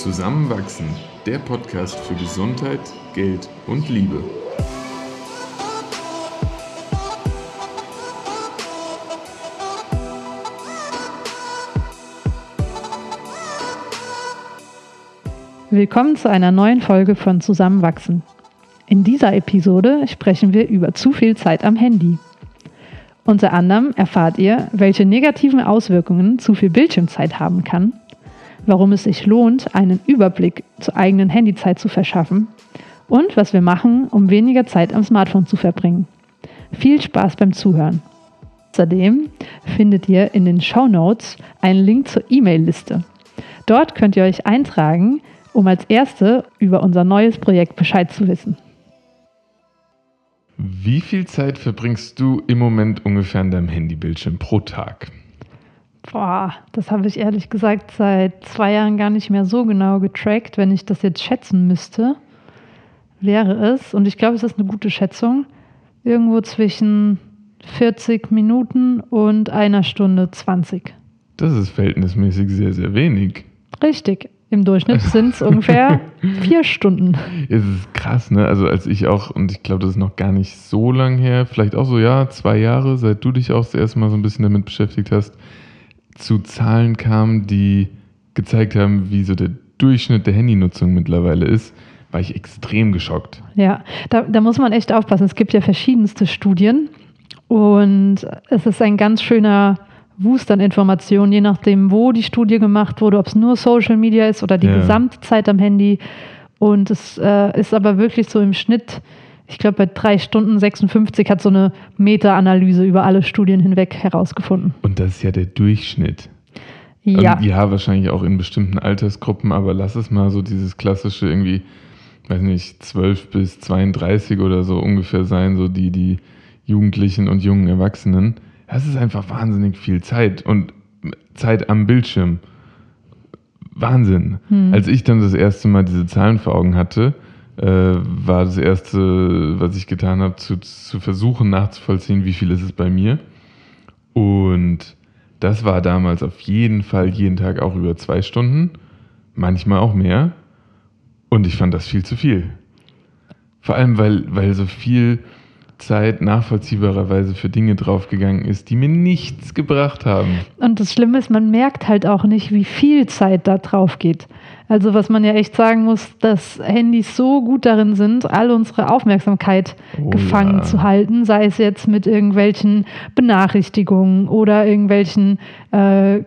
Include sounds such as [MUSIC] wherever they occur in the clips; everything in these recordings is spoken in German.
Zusammenwachsen, der Podcast für Gesundheit, Geld und Liebe. Willkommen zu einer neuen Folge von Zusammenwachsen. In dieser Episode sprechen wir über zu viel Zeit am Handy. Unter anderem erfahrt ihr, welche negativen Auswirkungen zu viel Bildschirmzeit haben kann, warum es sich lohnt, einen Überblick zur eigenen Handyzeit zu verschaffen und was wir machen, um weniger Zeit am Smartphone zu verbringen. Viel Spaß beim Zuhören. Außerdem findet ihr in den Show Notes einen Link zur E-Mail-Liste. Dort könnt ihr euch eintragen, um als Erste über unser neues Projekt Bescheid zu wissen. Wie viel Zeit verbringst du im Moment ungefähr an deinem Handybildschirm pro Tag? Boah, das habe ich ehrlich gesagt seit zwei Jahren gar nicht mehr so genau getrackt. Wenn ich das jetzt schätzen müsste, wäre es, und ich glaube, es ist eine gute Schätzung, irgendwo zwischen 40 Minuten und einer Stunde 20. Das ist verhältnismäßig sehr, sehr wenig. Richtig. Im Durchschnitt sind es [LAUGHS] ungefähr vier Stunden. Es ist krass, ne? Also als ich auch, und ich glaube, das ist noch gar nicht so lang her, vielleicht auch so, ja, zwei Jahre, seit du dich auch das erste Mal so ein bisschen damit beschäftigt hast, zu Zahlen kam, die gezeigt haben, wie so der Durchschnitt der Handynutzung mittlerweile ist, war ich extrem geschockt. Ja, da, da muss man echt aufpassen. Es gibt ja verschiedenste Studien und es ist ein ganz schöner Wust an Informationen, je nachdem, wo die Studie gemacht wurde, ob es nur Social Media ist oder die ja. Gesamtzeit am Handy. Und es äh, ist aber wirklich so im Schnitt, ich glaube, bei drei Stunden 56 hat so eine Meta-Analyse über alle Studien hinweg herausgefunden. Und das ist ja der Durchschnitt. Ja. Und ja, wahrscheinlich auch in bestimmten Altersgruppen, aber lass es mal so dieses klassische irgendwie, weiß nicht, 12 bis 32 oder so ungefähr sein, so die, die Jugendlichen und jungen Erwachsenen das ist einfach wahnsinnig viel Zeit und Zeit am Bildschirm. Wahnsinn. Hm. Als ich dann das erste Mal diese Zahlen vor Augen hatte, äh, war das erste, was ich getan habe, zu, zu versuchen nachzuvollziehen, wie viel ist es bei mir. Und das war damals auf jeden Fall jeden Tag auch über zwei Stunden, manchmal auch mehr. Und ich fand das viel zu viel. Vor allem, weil, weil so viel Zeit nachvollziehbarerweise für Dinge draufgegangen ist, die mir nichts gebracht haben. Und das Schlimme ist, man merkt halt auch nicht, wie viel Zeit da drauf geht. Also was man ja echt sagen muss, dass Handys so gut darin sind, all unsere Aufmerksamkeit oh, gefangen ja. zu halten, sei es jetzt mit irgendwelchen Benachrichtigungen oder irgendwelchen äh,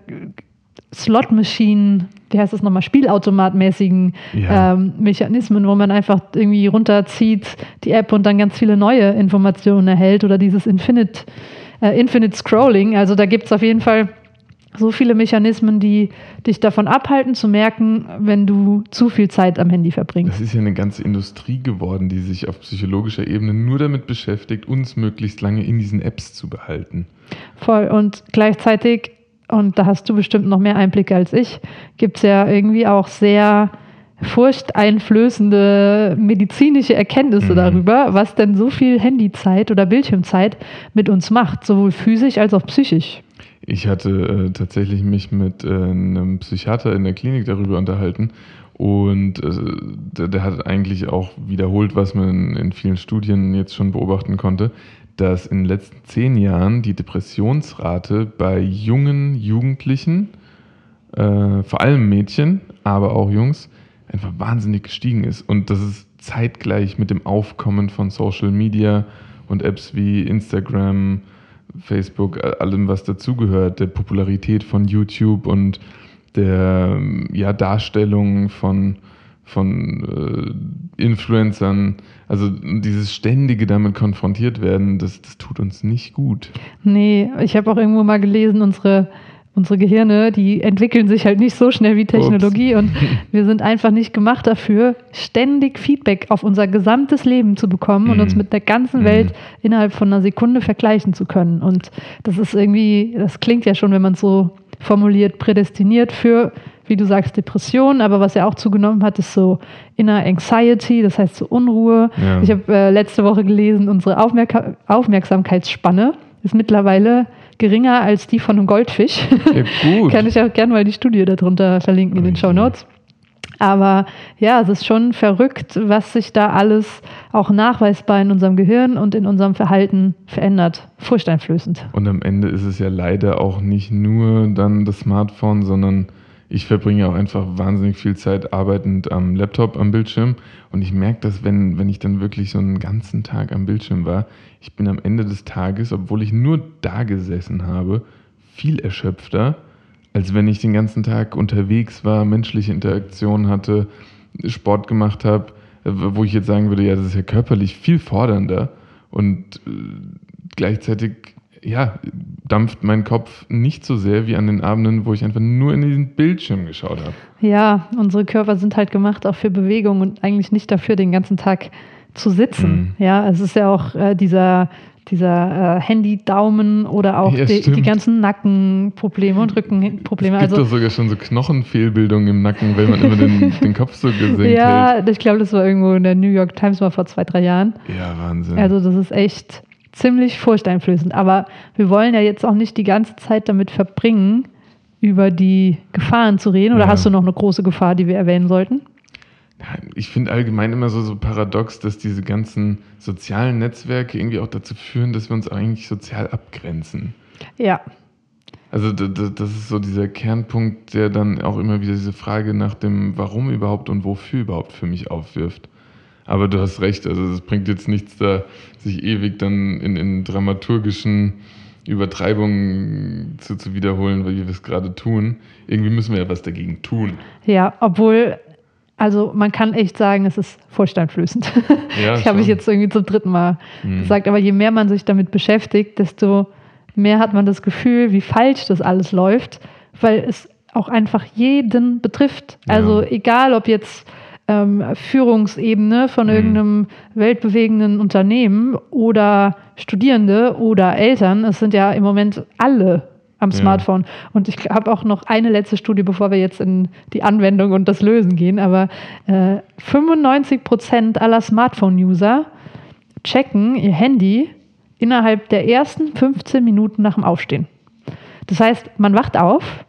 Slot-Maschinen, wie heißt das nochmal, Spielautomatmäßigen ja. ähm, Mechanismen, wo man einfach irgendwie runterzieht die App und dann ganz viele neue Informationen erhält oder dieses Infinite, äh, Infinite Scrolling. Also da gibt es auf jeden Fall so viele Mechanismen, die dich davon abhalten zu merken, wenn du zu viel Zeit am Handy verbringst. Das ist ja eine ganze Industrie geworden, die sich auf psychologischer Ebene nur damit beschäftigt, uns möglichst lange in diesen Apps zu behalten. Voll. Und gleichzeitig und da hast du bestimmt noch mehr Einblicke als ich, gibt es ja irgendwie auch sehr furchteinflößende medizinische Erkenntnisse mhm. darüber, was denn so viel Handyzeit oder Bildschirmzeit mit uns macht, sowohl physisch als auch psychisch. Ich hatte äh, tatsächlich mich mit äh, einem Psychiater in der Klinik darüber unterhalten und äh, der, der, hat eigentlich auch wiederholt, was man in, in vielen Studien jetzt schon beobachten konnte, dass in den letzten zehn Jahren die Depressionsrate bei jungen Jugendlichen, äh, vor allem Mädchen, aber auch Jungs, einfach wahnsinnig gestiegen ist. Und das ist zeitgleich mit dem Aufkommen von Social Media und Apps wie Instagram, Facebook, allem, was dazugehört, der Popularität von YouTube und der ja, Darstellung von von äh, Influencern. Also dieses ständige damit konfrontiert werden, das, das tut uns nicht gut. Nee, ich habe auch irgendwo mal gelesen, unsere, unsere Gehirne, die entwickeln sich halt nicht so schnell wie Technologie Ups. und [LAUGHS] wir sind einfach nicht gemacht dafür, ständig Feedback auf unser gesamtes Leben zu bekommen mm. und uns mhm. mit der ganzen. Welt innerhalb von einer Sekunde vergleichen zu können. Und das ist irgendwie, das klingt ja schon, wenn man es so formuliert, prädestiniert für wie du sagst, Depression, aber was er auch zugenommen hat, ist so Inner Anxiety, das heißt so Unruhe. Ja. Ich habe äh, letzte Woche gelesen, unsere Aufmerk Aufmerksamkeitsspanne ist mittlerweile geringer als die von einem Goldfisch. Ja, gut. [LAUGHS] Kann ich auch gerne mal die Studie darunter verlinken in den Show Notes. Aber ja, es ist schon verrückt, was sich da alles auch nachweisbar in unserem Gehirn und in unserem Verhalten verändert. Furchteinflößend. Und am Ende ist es ja leider auch nicht nur dann das Smartphone, sondern ich verbringe auch einfach wahnsinnig viel Zeit arbeitend am Laptop, am Bildschirm. Und ich merke das, wenn, wenn ich dann wirklich so einen ganzen Tag am Bildschirm war. Ich bin am Ende des Tages, obwohl ich nur da gesessen habe, viel erschöpfter als wenn ich den ganzen Tag unterwegs war, menschliche Interaktion hatte, Sport gemacht habe, wo ich jetzt sagen würde, ja, das ist ja körperlich viel fordernder und äh, gleichzeitig ja, dampft mein Kopf nicht so sehr wie an den Abenden, wo ich einfach nur in diesen Bildschirm geschaut habe. Ja, unsere Körper sind halt gemacht auch für Bewegung und eigentlich nicht dafür, den ganzen Tag zu sitzen. Mhm. Ja, es ist ja auch äh, dieser dieser äh, Handy-Daumen oder auch ja, die, die, ganzen Nackenprobleme und Rückenprobleme. Es gibt also, doch sogar schon so Knochenfehlbildungen im Nacken, weil man immer den, [LAUGHS] den Kopf so gesenkt Ja, hält. ich glaube, das war irgendwo in der New York Times mal vor zwei, drei Jahren. Ja, Wahnsinn. Also das ist echt ziemlich furchteinflößend. Aber wir wollen ja jetzt auch nicht die ganze Zeit damit verbringen, über die Gefahren zu reden. Oder ja. hast du noch eine große Gefahr, die wir erwähnen sollten? Ich finde allgemein immer so, so paradox, dass diese ganzen sozialen Netzwerke irgendwie auch dazu führen, dass wir uns eigentlich sozial abgrenzen. Ja. Also das ist so dieser Kernpunkt, der dann auch immer wieder diese Frage nach dem Warum überhaupt und wofür überhaupt für mich aufwirft. Aber du hast recht, also es bringt jetzt nichts da, sich ewig dann in, in dramaturgischen Übertreibungen zu, zu wiederholen, weil wir es gerade tun. Irgendwie müssen wir ja was dagegen tun. Ja, obwohl also man kann echt sagen, es ist furchteinflößend. [LAUGHS] Ja, ich habe ich jetzt irgendwie zum dritten Mal mhm. gesagt. Aber je mehr man sich damit beschäftigt, desto mehr hat man das Gefühl, wie falsch das alles läuft, weil es auch einfach jeden betrifft. Ja. Also egal, ob jetzt ähm, Führungsebene von mhm. irgendeinem weltbewegenden Unternehmen oder Studierende oder Eltern, es sind ja im Moment alle am Smartphone. Ja. Und ich habe auch noch eine letzte Studie, bevor wir jetzt in die Anwendung und das Lösen gehen. Aber äh, 95 Prozent aller Smartphone-User checken ihr Handy innerhalb der ersten 15 Minuten nach dem Aufstehen. Das heißt, man wacht auf,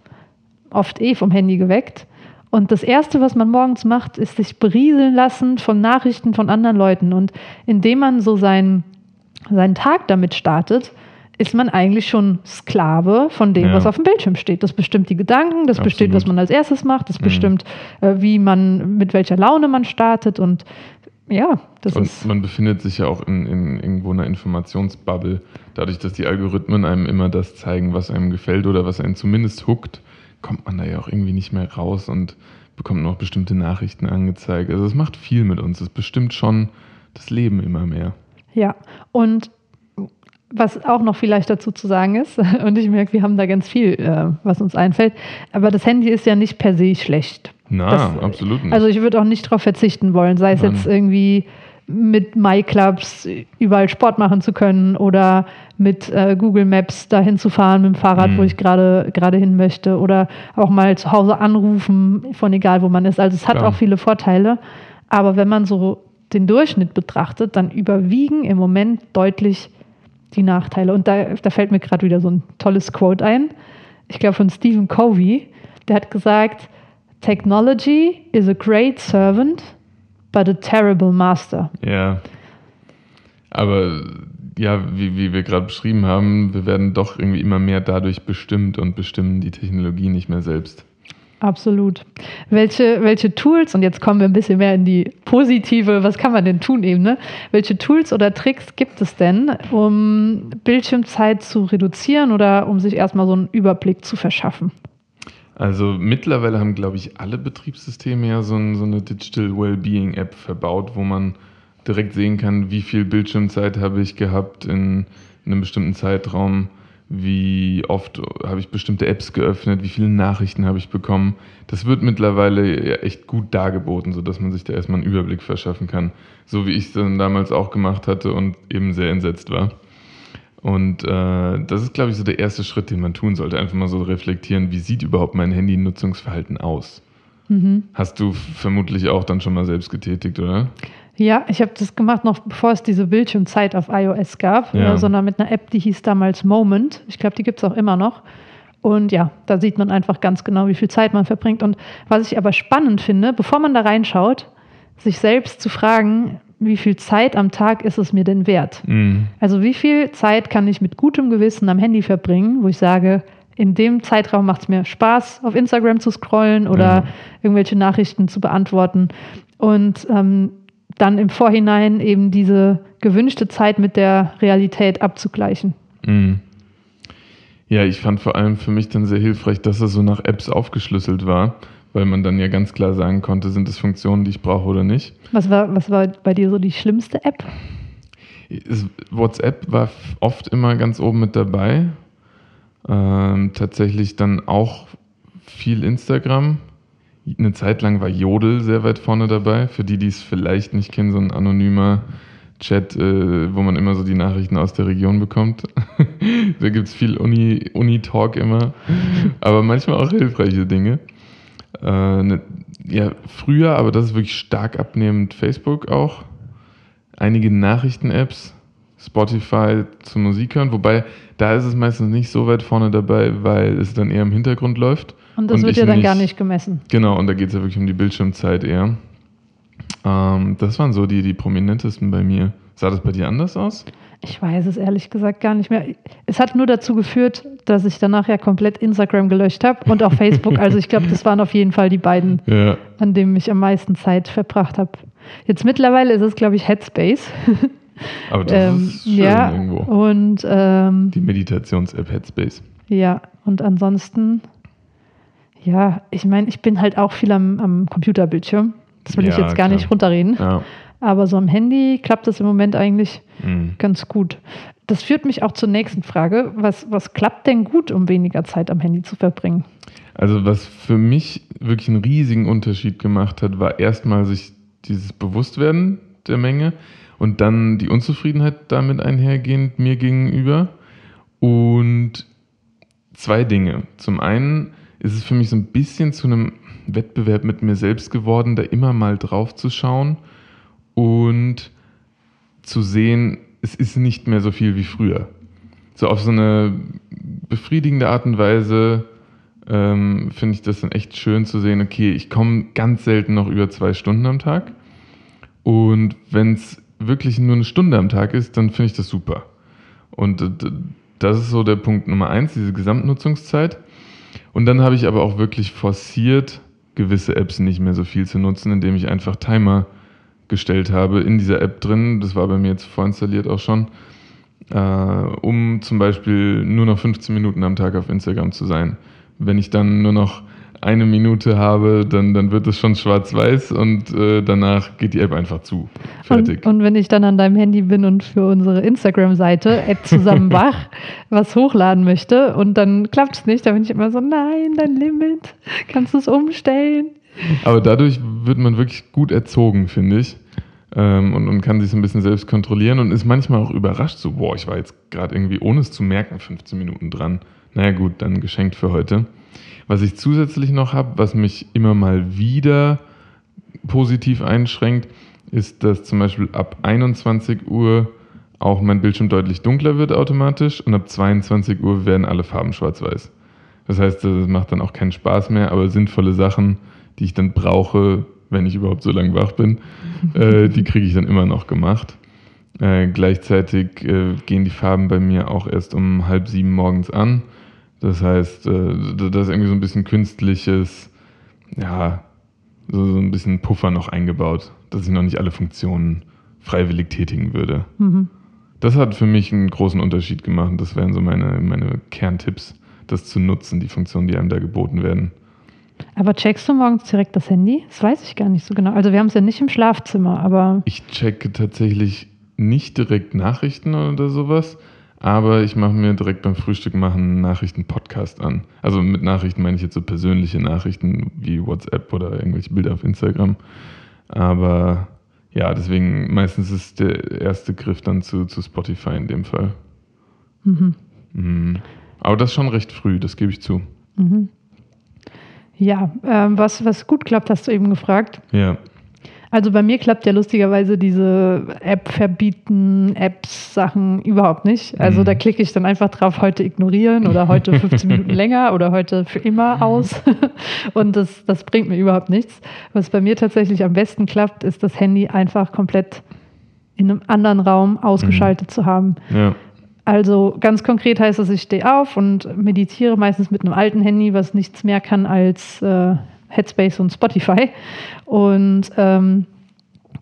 oft eh vom Handy geweckt. Und das Erste, was man morgens macht, ist sich berieseln lassen von Nachrichten von anderen Leuten. Und indem man so seinen, seinen Tag damit startet, ist man eigentlich schon Sklave von dem, ja. was auf dem Bildschirm steht. Das bestimmt die Gedanken, das Absolut. bestimmt, was man als erstes macht, das mhm. bestimmt, äh, wie man, mit welcher Laune man startet und ja, das und ist. Man befindet sich ja auch in, in irgendwo einer Informationsbubble, dadurch, dass die Algorithmen einem immer das zeigen, was einem gefällt oder was einen zumindest huckt, kommt man da ja auch irgendwie nicht mehr raus und bekommt noch bestimmte Nachrichten angezeigt. Also es macht viel mit uns. Es bestimmt schon das Leben immer mehr. Ja, und was auch noch vielleicht dazu zu sagen ist, [LAUGHS] und ich merke, wir haben da ganz viel, äh, was uns einfällt, aber das Handy ist ja nicht per se schlecht. Na, das, absolut nicht. Also ich würde auch nicht darauf verzichten wollen, sei es Nein. jetzt irgendwie mit MyClubs überall Sport machen zu können oder mit äh, Google Maps dahin zu fahren mit dem Fahrrad, mhm. wo ich gerade gerade hin möchte oder auch mal zu Hause anrufen, von egal wo man ist. Also es hat Klar. auch viele Vorteile, aber wenn man so den Durchschnitt betrachtet, dann überwiegen im Moment deutlich die Nachteile. Und da, da fällt mir gerade wieder so ein tolles Quote ein. Ich glaube von Stephen Covey. Der hat gesagt, Technology is a great servant, but a terrible master. Ja. Aber ja, wie, wie wir gerade beschrieben haben, wir werden doch irgendwie immer mehr dadurch bestimmt und bestimmen die Technologie nicht mehr selbst. Absolut. Welche, welche Tools, und jetzt kommen wir ein bisschen mehr in die positive, was kann man denn tun eben, ne? Welche Tools oder Tricks gibt es denn, um Bildschirmzeit zu reduzieren oder um sich erstmal so einen Überblick zu verschaffen? Also mittlerweile haben, glaube ich, alle Betriebssysteme ja so, so eine Digital Wellbeing App verbaut, wo man direkt sehen kann, wie viel Bildschirmzeit habe ich gehabt in, in einem bestimmten Zeitraum wie oft habe ich bestimmte Apps geöffnet, wie viele Nachrichten habe ich bekommen. Das wird mittlerweile echt gut dargeboten, sodass man sich da erstmal einen Überblick verschaffen kann. So wie ich es dann damals auch gemacht hatte und eben sehr entsetzt war. Und äh, das ist, glaube ich, so der erste Schritt, den man tun sollte. Einfach mal so reflektieren, wie sieht überhaupt mein Handy-Nutzungsverhalten aus? Mhm. Hast du vermutlich auch dann schon mal selbst getätigt, oder? Ja, ich habe das gemacht noch bevor es diese Bildschirmzeit auf iOS gab, ja. sondern mit einer App, die hieß damals Moment. Ich glaube, die gibt es auch immer noch. Und ja, da sieht man einfach ganz genau, wie viel Zeit man verbringt. Und was ich aber spannend finde, bevor man da reinschaut, sich selbst zu fragen, wie viel Zeit am Tag ist es mir denn wert? Mhm. Also wie viel Zeit kann ich mit gutem Gewissen am Handy verbringen, wo ich sage, in dem Zeitraum macht es mir Spaß, auf Instagram zu scrollen oder Ja. irgendwelche Nachrichten zu beantworten. Und ähm, dann im Vorhinein eben diese gewünschte Zeit mit der Realität abzugleichen. Mhm. Ja, ich fand vor allem für mich dann sehr hilfreich, dass es so nach Apps aufgeschlüsselt war, weil man dann ja ganz klar sagen konnte, sind es Funktionen, die ich brauche oder nicht. Was war, was war bei dir so die schlimmste App? WhatsApp war oft immer ganz oben mit dabei. Ähm, tatsächlich dann auch viel Instagram. Eine Zeit lang war Jodel sehr weit vorne dabei. Für die, die es vielleicht nicht kennen, so ein anonymer Chat, äh, wo man immer so die Nachrichten aus der Region bekommt. [LAUGHS] da gibt es viel Uni- Uni-Talk immer, aber manchmal auch hilfreiche Dinge. Äh, ne, ja, früher, aber das ist wirklich stark abnehmend, Facebook auch einige Nachrichten-Apps, Spotify zum Musik hören, wobei da ist es meistens nicht so weit vorne dabei, weil es dann eher im Hintergrund läuft. Und das Und wird ja dann nicht- gar nicht gemessen. Genau, und da geht es ja wirklich um die Bildschirmzeit eher. Ähm, das waren so die, die prominentesten bei mir. Sah das bei dir anders aus? Ich weiß es ehrlich gesagt gar nicht mehr. Es hat nur dazu geführt, dass ich danach ja komplett Instagram gelöscht habe und auch Facebook. Also ich glaube, das waren auf jeden Fall die beiden, Ja. an denen ich am meisten Zeit verbracht habe. Jetzt mittlerweile ist es, glaube ich, Headspace. Aber das Ähm, ist schön ja, irgendwo. und ähm, Die Meditations-App Headspace. ja, und ansonsten, ja, ich meine, ich bin halt auch viel am, am Computerbildschirm. Das will ich Ja, jetzt gar klar. nicht runterreden. Ja. Aber so am Handy klappt das im Moment eigentlich Mhm. ganz gut. Das führt mich auch zur nächsten Frage. Was, was klappt denn gut, um weniger Zeit am Handy zu verbringen? Also was für mich wirklich einen riesigen Unterschied gemacht hat, war erstmal sich dieses Bewusstwerden der Menge und dann die Unzufriedenheit damit einhergehend mir gegenüber. Und zwei Dinge. Zum einen ist es für mich so ein bisschen zu einem Wettbewerb mit mir selbst geworden, da immer mal drauf zu schauen und zu sehen, es ist nicht mehr so viel wie früher. So auf so eine befriedigende Art und Weise ähm, finde ich das dann echt schön zu sehen, okay, ich komme ganz selten noch über zwei Stunden am Tag. Und wenn es wirklich nur eine Stunde am Tag ist, dann finde ich das super. Und äh, das ist so der Punkt Nummer eins, diese Gesamtnutzungszeit. Und dann habe ich aber auch wirklich forciert, gewisse Apps nicht mehr so viel zu nutzen, indem ich einfach Timer gestellt habe in dieser App drin. Das war bei mir jetzt vorinstalliert auch schon, äh, um zum Beispiel nur noch 15 Minuten am Tag auf Instagram zu sein. Wenn ich dann nur noch eine Minute habe, dann, dann wird es schon schwarz-weiß und äh, danach geht die App einfach zu. Fertig. Und, und wenn ich dann an deinem Handy bin und für unsere Instagram-Seite zusammenbach [LAUGHS] was hochladen möchte und dann klappt es nicht, dann bin ich immer so, nein, dein Limit, kannst du es umstellen? Aber dadurch wird man wirklich gut erzogen, finde ich. Ähm, und, und kann sich so ein bisschen selbst kontrollieren und ist manchmal auch überrascht, so, boah, ich war jetzt gerade irgendwie, ohne es zu merken, 15 Minuten dran. Naja gut, dann geschenkt für heute. Was ich zusätzlich noch habe, was mich immer mal wieder positiv einschränkt, ist, dass zum Beispiel ab 21 Uhr auch mein Bildschirm deutlich dunkler wird automatisch und ab 22 Uhr werden alle Farben schwarz-weiß. Das heißt, das macht dann auch keinen Spaß mehr, aber sinnvolle Sachen, die ich dann brauche, wenn ich überhaupt so lange wach bin, [LAUGHS] äh, die kriege ich dann immer noch gemacht. Äh, gleichzeitig äh, gehen die Farben bei mir auch erst um halb sieben morgens an. Das heißt, äh, da ist irgendwie so ein bisschen künstliches, ja, so, so ein bisschen Puffer noch eingebaut, dass ich noch nicht alle Funktionen freiwillig tätigen würde. Mhm. Das hat für mich einen großen Unterschied gemacht. Das wären so meine, meine Kerntipps, das zu nutzen, die Funktionen, die einem da geboten werden. Aber checkst du morgens direkt das Handy? Das weiß ich gar nicht so genau. Also wir haben es ja nicht im Schlafzimmer, aber Ich checke tatsächlich nicht direkt Nachrichten oder sowas, aber ich mache mir direkt beim Frühstück machen einen Nachrichten-Podcast an. Also mit Nachrichten meine ich jetzt so persönliche Nachrichten wie WhatsApp oder irgendwelche Bilder auf Instagram. Aber ja, deswegen meistens ist der erste Griff dann zu, zu Spotify in dem Fall. mhm. Mhm. Aber das schon recht früh, das gebe ich zu. Mhm. Ja, ähm, was, was gut klappt, hast du eben gefragt. Ja. Also bei mir klappt ja lustigerweise diese App verbieten, Apps, Sachen überhaupt nicht. Also Mhm. da klicke ich dann einfach drauf, heute ignorieren oder heute [LAUGHS] 15 Minuten länger oder heute für immer aus. [LAUGHS] Und das, das bringt mir überhaupt nichts. Was bei mir tatsächlich am besten klappt, ist das Handy einfach komplett in einem anderen Raum ausgeschaltet zu haben. Ja. Also ganz konkret heißt das, ich stehe auf und meditiere meistens mit einem alten Handy, was nichts mehr kann als äh, Headspace und Spotify. Und ähm,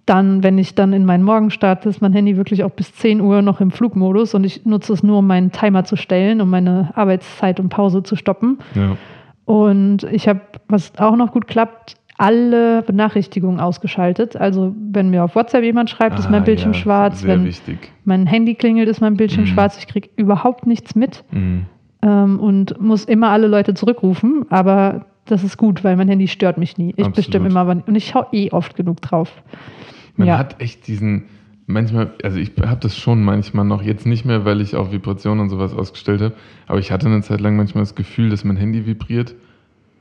dann, wenn ich dann in meinen Morgen starte, ist mein Handy wirklich auch bis 10 Uhr noch im Flugmodus und ich nutze es nur, um meinen Timer zu stellen, um meine Arbeitszeit und Pause zu stoppen. Ja. Und ich habe, was auch noch gut klappt, alle Benachrichtigungen ausgeschaltet. Also wenn mir auf WhatsApp jemand schreibt, ist mein Ah, Bildschirm ja, schwarz. Sehr Wenn wichtig. mein Handy klingelt, ist mein Bildschirm Mhm. schwarz. Ich kriege überhaupt nichts mit Mhm. ähm, und muss immer alle Leute zurückrufen. Aber das ist gut, weil mein Handy stört mich nie. Ich bestimme immer, wann. Und ich schaue eh oft genug drauf. Man Ja. hat echt diesen, manchmal, also ich habe das schon manchmal noch, jetzt nicht mehr, weil ich auch Vibrationen und sowas ausgestellt habe, aber ich hatte eine Zeit lang manchmal das Gefühl, dass mein Handy vibriert.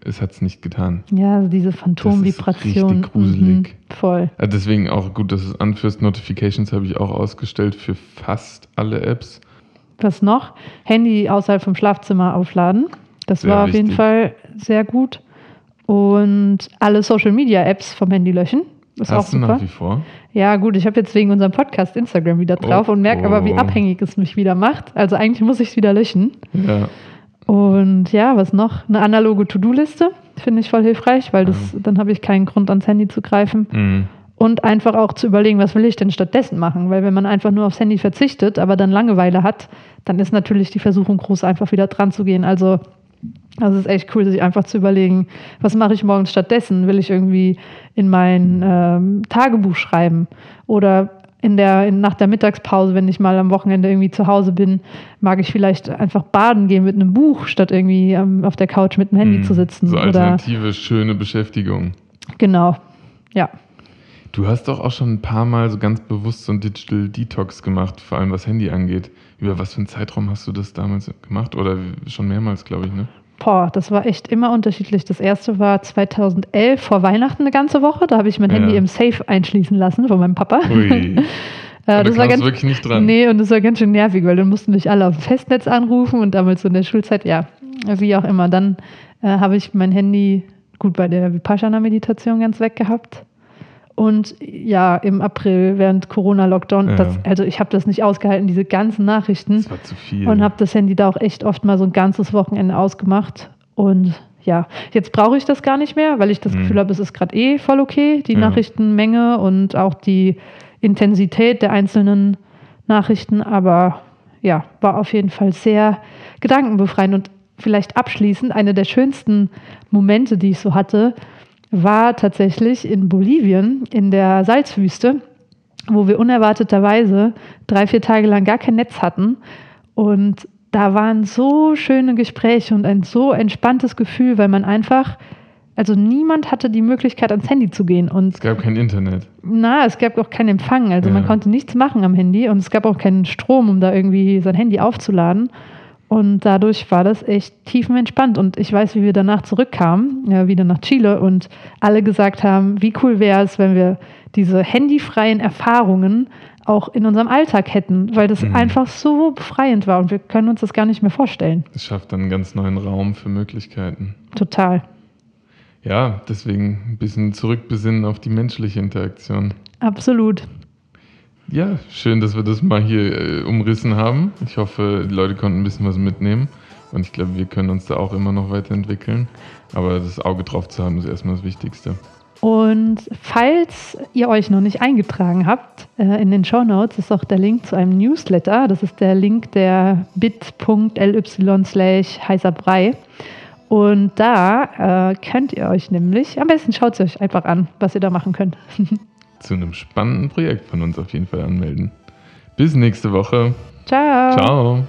Es hat es nicht getan. Ja, also diese Phantomvibration. richtig gruselig. Mhm, voll. Ja, deswegen auch gut, dass du es anführst. Notifications habe ich auch ausgestellt für fast alle Apps. Was noch? Handy außerhalb vom Schlafzimmer aufladen. Das Sehr war auf jeden wichtig. Fall sehr gut. Und alle Social Media Apps vom Handy löschen. Ist auch Hast du super. nach wie vor? Ja, gut, ich habe jetzt wegen unserem Podcast Instagram wieder drauf Oh, und merke aber, wie oh. abhängig es mich wieder macht. Also eigentlich muss ich es wieder löschen. Ja. Und ja, was noch? Eine analoge To-Do-Liste finde ich voll hilfreich, weil das, dann habe ich keinen Grund, ans Handy zu greifen. Mhm. Und einfach auch zu überlegen, was will ich denn stattdessen machen? Weil wenn man einfach nur aufs Handy verzichtet, aber dann Langeweile hat, dann ist natürlich die Versuchung groß, einfach wieder dran zu gehen. Also das ist echt cool, sich einfach zu überlegen, was mache ich morgens stattdessen? Will ich irgendwie in mein ähm, Tagebuch schreiben? Oder in der, in, nach der Mittagspause, wenn ich mal am Wochenende irgendwie zu Hause bin, mag ich vielleicht einfach baden gehen mit einem Buch, statt irgendwie ähm, auf der Couch mit dem Handy Mhm. zu sitzen. So Oder alternative, schöne Beschäftigung. genau. Ja. Du hast doch auch schon ein paar Mal so ganz bewusst so ein Digital Detox gemacht, vor allem was Handy angeht. Über was für einen Zeitraum hast du das damals gemacht? Oder schon mehrmals, glaube ich, ne? Boah, das war echt immer unterschiedlich. Das erste war 2011 vor Weihnachten eine ganze Woche. Da habe ich mein Ja. Handy im Safe einschließen lassen von meinem Papa. Ui. [LAUGHS] Äh, da das war ganz, wirklich nicht dran. Nee, und das war ganz schön nervig, weil dann mussten mich alle auf dem Festnetz anrufen und damals so in der Schulzeit, ja, wie auch immer. Dann äh, habe ich mein Handy gut bei der Vipassana-Meditation ganz weg gehabt. Und ja, im April während Corona-Lockdown, Ja. also ich habe das nicht ausgehalten, diese ganzen Nachrichten. Das war zu viel. Und habe das Handy da auch echt oft mal so ein ganzes Wochenende ausgemacht. Und ja, jetzt brauche ich das gar nicht mehr, weil ich das Mhm. Gefühl habe, es ist gerade eh voll okay, die Ja. Nachrichtenmenge und auch die Intensität der einzelnen Nachrichten. Aber ja, war auf jeden Fall sehr gedankenbefreiend. Und vielleicht abschließend, eine der schönsten Momente, die ich so hatte, war tatsächlich in Bolivien, in der Salzwüste, wo wir unerwarteterweise drei, vier Tage lang gar kein Netz hatten. Und da waren so schöne Gespräche und ein so entspanntes Gefühl, weil man einfach, also niemand hatte die Möglichkeit, ans Handy zu gehen. Und es gab kein Internet. na, es gab auch keinen Empfang. Also man Ja. konnte nichts machen am Handy und es gab auch keinen Strom, um da irgendwie sein Handy aufzuladen. Und dadurch war das echt tiefenentspannt. Und ich weiß, wie wir danach zurückkamen, ja, wieder nach Chile und alle gesagt haben, wie cool wäre es, wenn wir diese handyfreien Erfahrungen auch in unserem Alltag hätten, weil das Mhm. einfach so befreiend war und wir können uns das gar nicht mehr vorstellen. Es schafft dann einen ganz neuen Raum für Möglichkeiten. Total. Ja, deswegen ein bisschen zurückbesinnen auf die menschliche Interaktion. Absolut. Ja, schön, dass wir das mal hier äh, umrissen haben. Ich hoffe, die Leute konnten ein bisschen was mitnehmen. Und ich glaube, wir können uns da auch immer noch weiterentwickeln. Aber das Auge drauf zu haben, ist erstmal das Wichtigste. Und falls ihr euch noch nicht eingetragen habt, äh, in den Show Notes ist auch der Link zu einem Newsletter. Das ist der Link der bit.ly slash heißer Brei. Und da äh, könnt ihr euch nämlich, am besten schaut es euch einfach an, was ihr da machen könnt. [LAUGHS] Zu einem spannenden Projekt von uns auf jeden Fall anmelden. Bis nächste Woche. Ciao. Ciao.